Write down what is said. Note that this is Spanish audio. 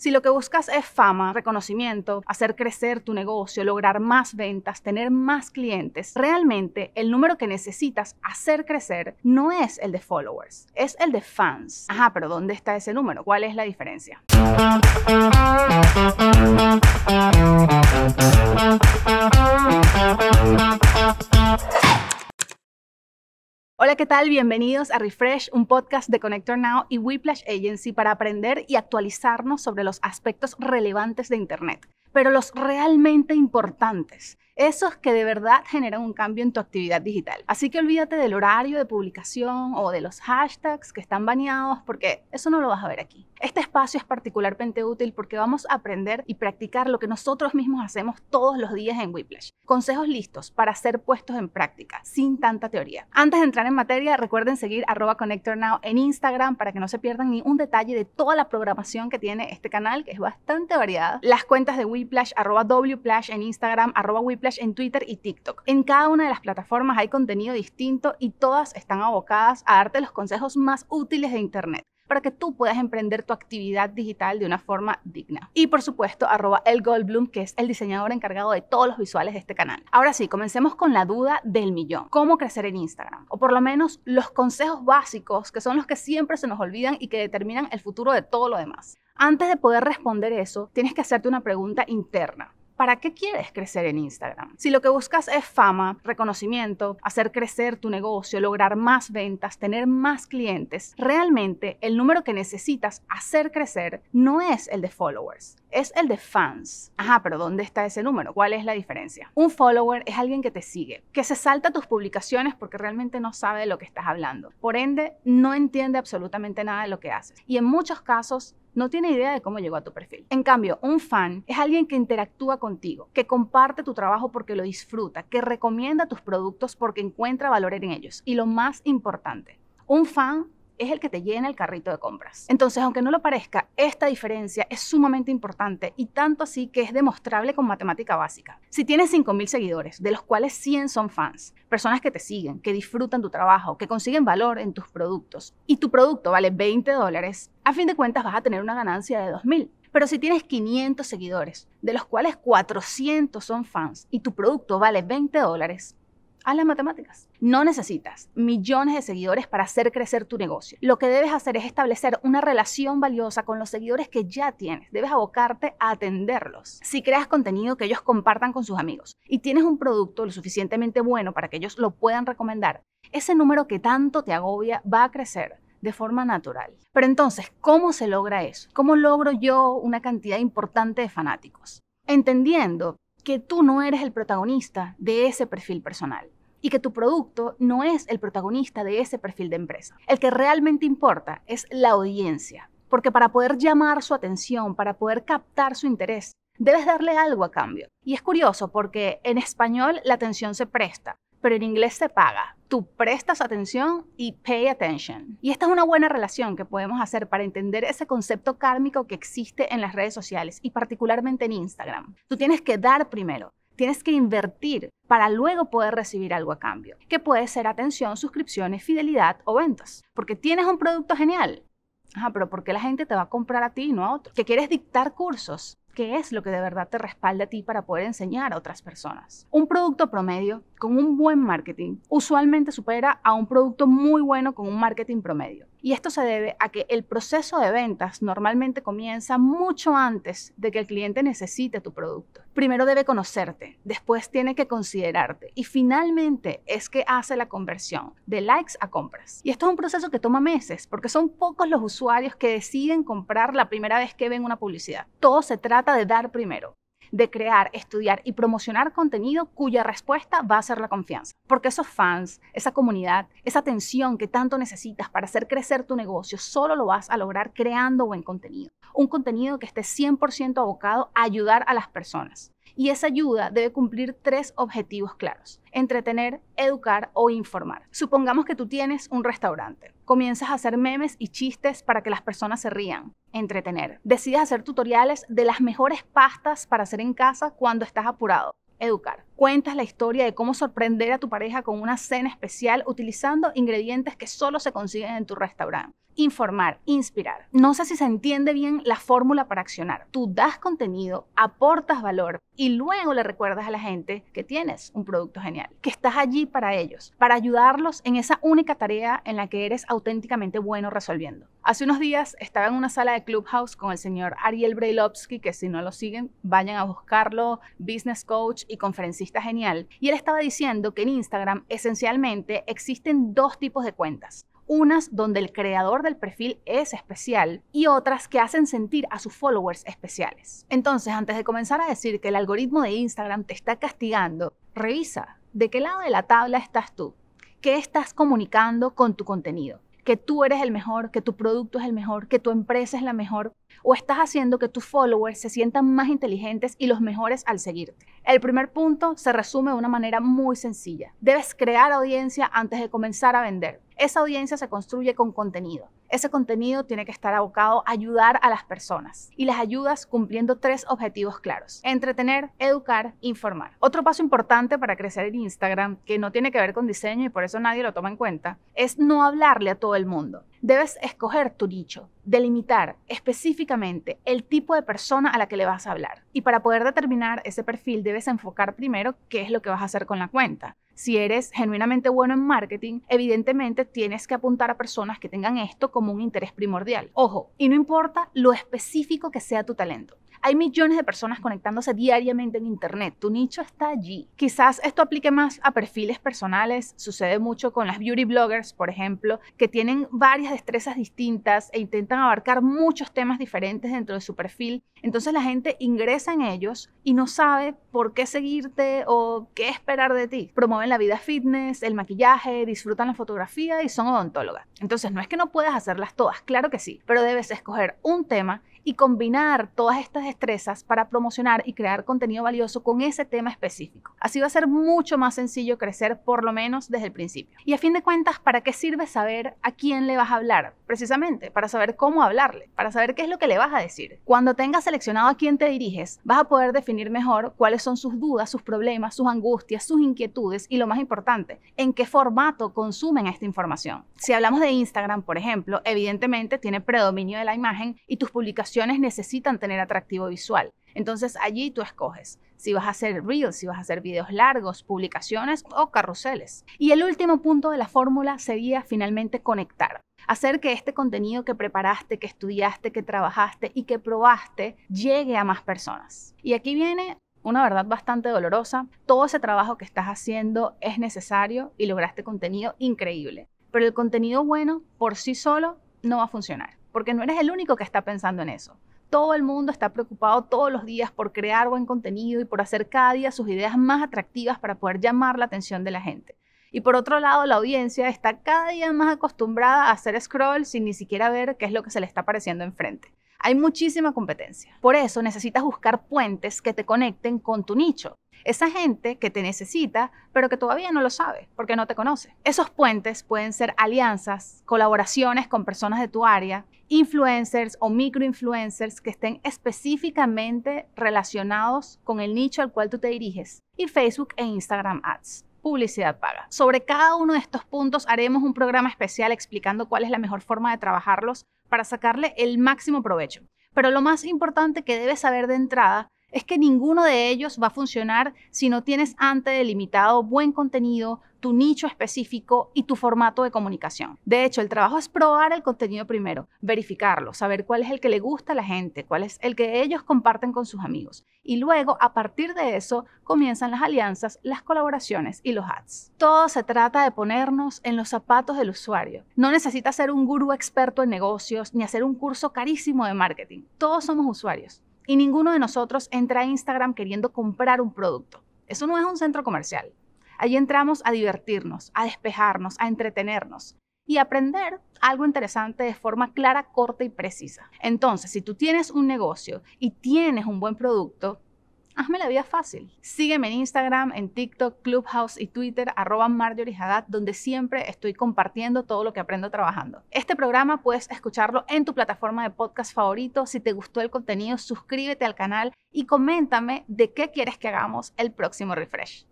Si lo que buscas es fama, reconocimiento, hacer crecer tu negocio, lograr más ventas, tener más clientes, realmente el número que necesitas hacer crecer no es el de followers, es el de fans. Ajá, pero ¿dónde está ese número? ¿Cuál es la diferencia? ¿Qué tal? Bienvenidos a Refresh, un podcast de Connector Now y Whiplash Agency para aprender y actualizarnos sobre los aspectos relevantes de Internet, pero los realmente importantes esos que de verdad generan un cambio en tu actividad digital. Así que olvídate del horario de publicación o de los hashtags que están baneados porque eso no lo vas a ver aquí. Este espacio es particularmente útil porque vamos a aprender y practicar lo que nosotros mismos hacemos todos los días en Whiplash. Consejos listos para ser puestos en práctica, sin tanta teoría. Antes de entrar en materia, recuerden seguir arroba ConnectorNow en Instagram para que no se pierdan ni un detalle de toda la programación que tiene este canal, que es bastante variada. Las cuentas de Whiplash, arroba Wplash en Instagram, arroba Whiplash en Twitter y TikTok. En cada una de las plataformas hay contenido distinto y todas están abocadas a darte los consejos más útiles de Internet para que tú puedas emprender tu actividad digital de una forma digna. Y por supuesto, arroba el Goldblum, que es el diseñador encargado de todos los visuales de este canal. Ahora sí, comencemos con la duda del millón. ¿Cómo crecer en Instagram? O por lo menos los consejos básicos, que son los que siempre se nos olvidan y que determinan el futuro de todo lo demás. Antes de poder responder eso, tienes que hacerte una pregunta interna. ¿Para qué quieres crecer en Instagram? Si lo que buscas es fama, reconocimiento, hacer crecer tu negocio, lograr más ventas, tener más clientes, realmente el número que necesitas hacer crecer no es el de followers, es el de fans. Ajá, pero ¿dónde está ese número? ¿Cuál es la diferencia? Un follower es alguien que te sigue, que se salta tus publicaciones porque realmente no sabe de lo que estás hablando. Por ende, no entiende absolutamente nada de lo que haces. Y en muchos casos no tiene idea de cómo llegó a tu perfil. En cambio, un fan es alguien que interactúa contigo, que comparte tu trabajo porque lo disfruta, que recomienda tus productos porque encuentra valor en ellos. Y lo más importante, un fan es el que te llena el carrito de compras. Entonces, aunque no lo parezca, esta diferencia es sumamente importante y tanto así que es demostrable con matemática básica. Si tienes 5.000 seguidores, de los cuales 100 son fans, personas que te siguen, que disfrutan tu trabajo, que consiguen valor en tus productos, y tu producto vale 20 dólares, a fin de cuentas vas a tener una ganancia de 2.000. Pero si tienes 500 seguidores, de los cuales 400 son fans, y tu producto vale 20 dólares, Haz las matemáticas. No necesitas millones de seguidores para hacer crecer tu negocio. Lo que debes hacer es establecer una relación valiosa con los seguidores que ya tienes. Debes abocarte a atenderlos. Si creas contenido que ellos compartan con sus amigos y tienes un producto lo suficientemente bueno para que ellos lo puedan recomendar, ese número que tanto te agobia va a crecer de forma natural. Pero entonces, ¿cómo se logra eso? ¿Cómo logro yo una cantidad importante de fanáticos? Entendiendo que tú no eres el protagonista de ese perfil personal y que tu producto no es el protagonista de ese perfil de empresa. El que realmente importa es la audiencia, porque para poder llamar su atención, para poder captar su interés, debes darle algo a cambio. Y es curioso porque en español la atención se presta, pero en inglés se paga. Tú prestas atención y pay attention. Y esta es una buena relación que podemos hacer para entender ese concepto kármico que existe en las redes sociales y particularmente en Instagram. Tú tienes que dar primero. Tienes que invertir para luego poder recibir algo a cambio, que puede ser atención, suscripciones, fidelidad o ventas. Porque tienes un producto genial. Ajá, pero ¿por qué la gente te va a comprar a ti y no a otro? ¿Que quieres dictar cursos? Qué es lo que de verdad te respalda a ti para poder enseñar a otras personas. Un producto promedio con un buen marketing usualmente supera a un producto muy bueno con un marketing promedio. Y esto se debe a que el proceso de ventas normalmente comienza mucho antes de que el cliente necesite tu producto. Primero debe conocerte, después tiene que considerarte y finalmente es que hace la conversión de likes a compras. Y esto es un proceso que toma meses porque son pocos los usuarios que deciden comprar la primera vez que ven una publicidad. Todo se trata de dar primero de crear, estudiar y promocionar contenido cuya respuesta va a ser la confianza. Porque esos fans, esa comunidad, esa atención que tanto necesitas para hacer crecer tu negocio, solo lo vas a lograr creando buen contenido. Un contenido que esté 100% abocado a ayudar a las personas. Y esa ayuda debe cumplir tres objetivos claros. Entretener, educar o informar. Supongamos que tú tienes un restaurante. Comienzas a hacer memes y chistes para que las personas se rían. Entretener. Decides hacer tutoriales de las mejores pastas para hacer en casa cuando estás apurado educar. Cuentas la historia de cómo sorprender a tu pareja con una cena especial utilizando ingredientes que solo se consiguen en tu restaurante. Informar, inspirar. No sé si se entiende bien la fórmula para accionar. Tú das contenido, aportas valor y luego le recuerdas a la gente que tienes un producto genial, que estás allí para ellos, para ayudarlos en esa única tarea en la que eres auténticamente bueno resolviendo. Hace unos días estaba en una sala de Clubhouse con el señor Ariel Brailovsky, que si no lo siguen, vayan a buscarlo, business coach y conferencista genial. Y él estaba diciendo que en Instagram esencialmente existen dos tipos de cuentas unas donde el creador del perfil es especial y otras que hacen sentir a sus followers especiales. Entonces, antes de comenzar a decir que el algoritmo de Instagram te está castigando, revisa de qué lado de la tabla estás tú, qué estás comunicando con tu contenido que tú eres el mejor, que tu producto es el mejor, que tu empresa es la mejor, o estás haciendo que tus followers se sientan más inteligentes y los mejores al seguirte. El primer punto se resume de una manera muy sencilla. Debes crear audiencia antes de comenzar a vender. Esa audiencia se construye con contenido. Ese contenido tiene que estar abocado a ayudar a las personas y las ayudas cumpliendo tres objetivos claros. Entretener, educar, informar. Otro paso importante para crecer en Instagram, que no tiene que ver con diseño y por eso nadie lo toma en cuenta, es no hablarle a todo el mundo. Debes escoger tu nicho, delimitar específicamente el tipo de persona a la que le vas a hablar. Y para poder determinar ese perfil debes enfocar primero qué es lo que vas a hacer con la cuenta. Si eres genuinamente bueno en marketing, evidentemente tienes que apuntar a personas que tengan esto como un interés primordial. Ojo, y no importa lo específico que sea tu talento. Hay millones de personas conectándose diariamente en Internet. Tu nicho está allí. Quizás esto aplique más a perfiles personales. Sucede mucho con las beauty bloggers, por ejemplo, que tienen varias destrezas distintas e intentan abarcar muchos temas diferentes dentro de su perfil. Entonces la gente ingresa en ellos y no sabe por qué seguirte o qué esperar de ti. Promueven la vida fitness, el maquillaje, disfrutan la fotografía y son odontólogas. Entonces no es que no puedas hacerlas todas, claro que sí, pero debes escoger un tema y combinar todas estas destrezas para promocionar y crear contenido valioso con ese tema específico. Así va a ser mucho más sencillo crecer por lo menos desde el principio. Y a fin de cuentas, ¿para qué sirve saber a quién le vas a hablar? Precisamente, para saber cómo hablarle, para saber qué es lo que le vas a decir. Cuando tengas seleccionado a quién te diriges, vas a poder definir mejor cuáles son sus dudas, sus problemas, sus angustias, sus inquietudes y lo más importante, en qué formato consumen esta información. Si hablamos de Instagram, por ejemplo, evidentemente tiene predominio de la imagen y tus necesitan tener atractivo visual. Entonces allí tú escoges si vas a hacer reels, si vas a hacer videos largos, publicaciones o carruseles. Y el último punto de la fórmula sería finalmente conectar. Hacer que este contenido que preparaste, que estudiaste, que trabajaste y que probaste llegue a más personas. Y aquí viene una verdad bastante dolorosa. Todo ese trabajo que estás haciendo es necesario y lograste contenido increíble. Pero el contenido bueno por sí solo no va a funcionar porque no eres el único que está pensando en eso. Todo el mundo está preocupado todos los días por crear buen contenido y por hacer cada día sus ideas más atractivas para poder llamar la atención de la gente. Y por otro lado, la audiencia está cada día más acostumbrada a hacer scroll sin ni siquiera ver qué es lo que se le está apareciendo enfrente. Hay muchísima competencia. Por eso necesitas buscar puentes que te conecten con tu nicho. Esa gente que te necesita, pero que todavía no lo sabe porque no te conoce. Esos puentes pueden ser alianzas, colaboraciones con personas de tu área, influencers o microinfluencers que estén específicamente relacionados con el nicho al cual tú te diriges y Facebook e Instagram Ads publicidad paga. Sobre cada uno de estos puntos haremos un programa especial explicando cuál es la mejor forma de trabajarlos para sacarle el máximo provecho. Pero lo más importante que debes saber de entrada es que ninguno de ellos va a funcionar si no tienes antes delimitado buen contenido, tu nicho específico y tu formato de comunicación. De hecho, el trabajo es probar el contenido primero, verificarlo, saber cuál es el que le gusta a la gente, cuál es el que ellos comparten con sus amigos. Y luego, a partir de eso, comienzan las alianzas, las colaboraciones y los ads. Todo se trata de ponernos en los zapatos del usuario. No necesitas ser un gurú experto en negocios ni hacer un curso carísimo de marketing. Todos somos usuarios y ninguno de nosotros entra a Instagram queriendo comprar un producto. Eso no es un centro comercial. Allí entramos a divertirnos, a despejarnos, a entretenernos y aprender algo interesante de forma clara, corta y precisa. Entonces, si tú tienes un negocio y tienes un buen producto, hazme la vida fácil. Sígueme en Instagram, en TikTok, Clubhouse y Twitter, arroba Marjorie Haddad, donde siempre estoy compartiendo todo lo que aprendo trabajando. Este programa puedes escucharlo en tu plataforma de podcast favorito. Si te gustó el contenido, suscríbete al canal y coméntame de qué quieres que hagamos el próximo refresh.